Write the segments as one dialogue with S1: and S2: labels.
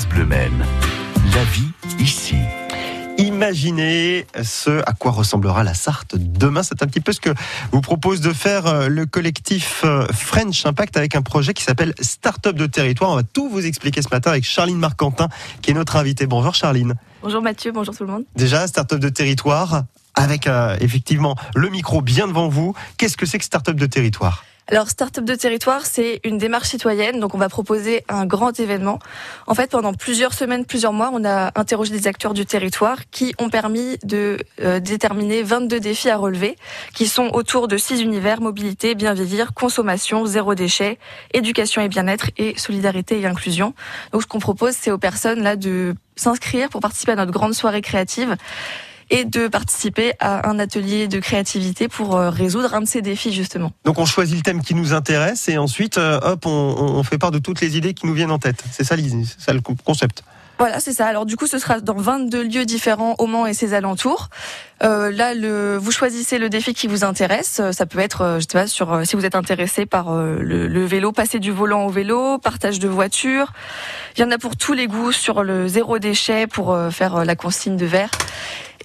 S1: France Bleu Maine. La vie ici.
S2: Imaginez ce à quoi ressemblera la Sarthe demain. C'est un petit peu ce que vous propose de faire euh, le collectif euh, French Impact avec un projet qui s'appelle Startup de territoire. On va tout vous expliquer ce matin avec Charline Marcantin qui est notre invitée. Bonjour Charline.
S3: Bonjour Mathieu, bonjour tout le monde.
S2: Déjà, Startup de territoire avec euh, effectivement le micro bien devant vous. Qu'est-ce que c'est que Startup de territoire?
S3: Alors, Startup de territoire, c'est une démarche citoyenne. Donc, on va proposer un grand événement. En fait, pendant plusieurs semaines, plusieurs mois, on a interrogé des acteurs du territoire qui ont permis de euh, déterminer 22 défis à relever, qui sont autour de six univers mobilité, bien vieillir, consommation, zéro déchet, éducation et bien-être et solidarité et inclusion. Donc, ce qu'on propose, c'est aux personnes là de s'inscrire pour participer à notre grande soirée créative et de participer à un atelier de créativité pour euh, résoudre un de ces défis justement.
S2: Donc on choisit le thème qui nous intéresse et ensuite, euh, hop, on, on fait part de toutes les idées qui nous viennent en tête. C'est ça, ça le concept.
S3: Voilà, c'est ça. Alors du coup, ce sera dans 22 lieux différents au Mans et ses alentours. Euh, là, le, vous choisissez le défi qui vous intéresse. Ça peut être, je sais pas, sur si vous êtes intéressé par le, le, vélo, passer du volant au vélo, partage de voiture. Il y en a pour tous les goûts sur le zéro déchet pour faire la consigne de verre.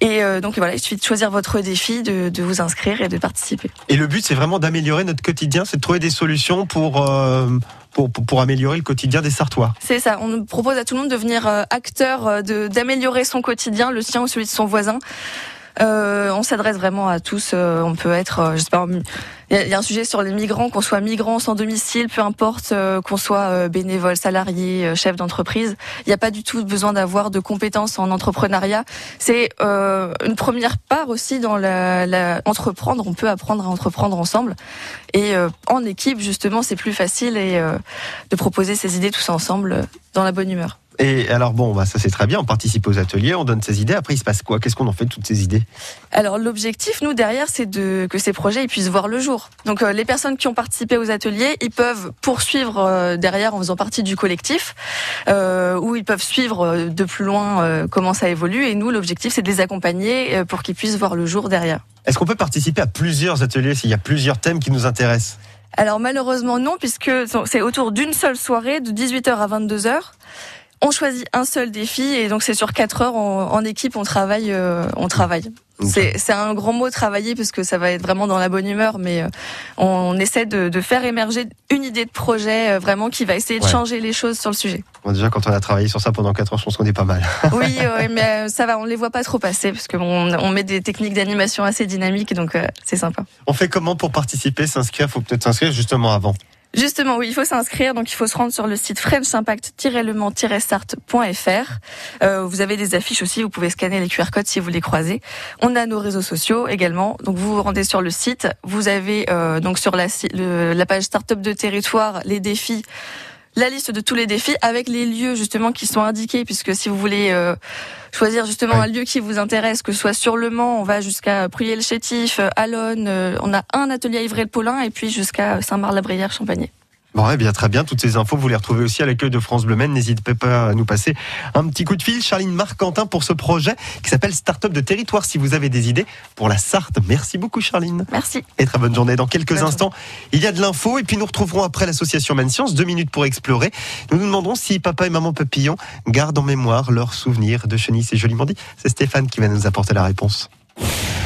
S3: Et euh, donc voilà, il suffit de choisir votre défi, de, de, vous inscrire et de participer.
S2: Et le but, c'est vraiment d'améliorer notre quotidien, c'est de trouver des solutions pour, euh, pour, pour, pour, améliorer le quotidien des Sartois.
S3: C'est ça, on propose à tout le monde de devenir euh, acteur, d'améliorer son quotidien, le sien ou celui de son voisin. Euh, on s'adresse vraiment à tous. Euh, on peut être, euh, il y, a un sujet sur les migrants, qu'on soit migrant sans domicile, peu importe, qu'on soit bénévole, salarié, chef d'entreprise. Il n'y a pas du tout besoin d'avoir de compétences en entrepreneuriat. C'est une première part aussi dans la, la, entreprendre. On peut apprendre à entreprendre ensemble et en équipe justement, c'est plus facile et de proposer ses idées tous ensemble dans la bonne humeur.
S2: Et alors bon, bah ça c'est très bien, on participe aux ateliers, on donne ses idées, après il se passe quoi? Qu'est-ce qu'on en fait de toutes ces idées?
S3: Alors l'objectif, nous derrière, c'est de que ces projets ils puissent voir le jour. Donc euh, les personnes qui ont participé aux ateliers, ils peuvent poursuivre euh, derrière en faisant partie du collectif, euh, ou ils peuvent suivre de plus loin comment ça évolue. Et nous, l'objectif, c'est de les accompagner pour qu'ils puissent voir le jour derrière.
S2: Est-ce qu'on peut participer à plusieurs ateliers s'il y a plusieurs thèmes qui nous intéressent?
S3: Alors malheureusement non, puisque c'est autour d'une seule soirée de 18h à 22h. On choisit un seul défi et donc c'est sur quatre heures en, équipe on travaille euh, on travaille. C'est un grand mot travailler parce que ça va être vraiment dans la bonne humeur, mais euh, on, essaie de, de, faire émerger une idée de projet euh, vraiment qui va essayer de changer les choses sur le sujet.
S2: Bon, déjà quand on a travaillé sur ça pendant quatre heures, je pense qu'on est pas mal.
S3: oui, mais ça va, on les voit pas trop passer parce qu'on on met des techniques d'animation assez dynamiques, donc c'est sympa.
S2: On fait comment pour participer, s'inscrire? Faut peut-être s'inscrire justement avant.
S3: Justement, oui, il faut s'inscrire. Donc, il faut se rendre sur le site frenchimpact-le-start.fr. Euh, vous avez des affiches aussi. Vous pouvez scanner les QR codes si vous les croisez. On a nos réseaux sociaux également. Donc, vous vous rendez sur le site. Vous avez euh, donc sur la, la page Startup de territoire les défis la liste de tous les défis avec les lieux justement qui sont indiqués, puisque si vous voulez euh, choisir justement un lieu qui vous intéresse, que ce soit sur le Mans, on va jusqu'à Pruyé-le-Chétif, Alonne, euh, on a un atelier à Ivray-le-Paulin et puis jusqu'à Saint-Marc-la-Brière, Champagné.
S2: Bon, eh bien, très bien. Toutes ces infos, vous les retrouvez aussi à l'accueil de France Bleu Maine. N'hésitez pas à nous passer un petit coup de fil. Charline Marc-Quentin pour ce projet qui s'appelle Startup de territoire. Si vous avez des idées pour la Sarthe. Merci beaucoup, Charline.
S3: Merci.
S2: Et très bonne journée. Dans quelques instants, il y a de l'info et puis nous retrouverons après l'association Maine Science. Deux minutes pour explorer. Nous nous demanderons si papa et maman papillon gardent en mémoire leurs souvenirs de chenilles. C'est joliment dit. C'est Stéphane qui va nous apporter la réponse.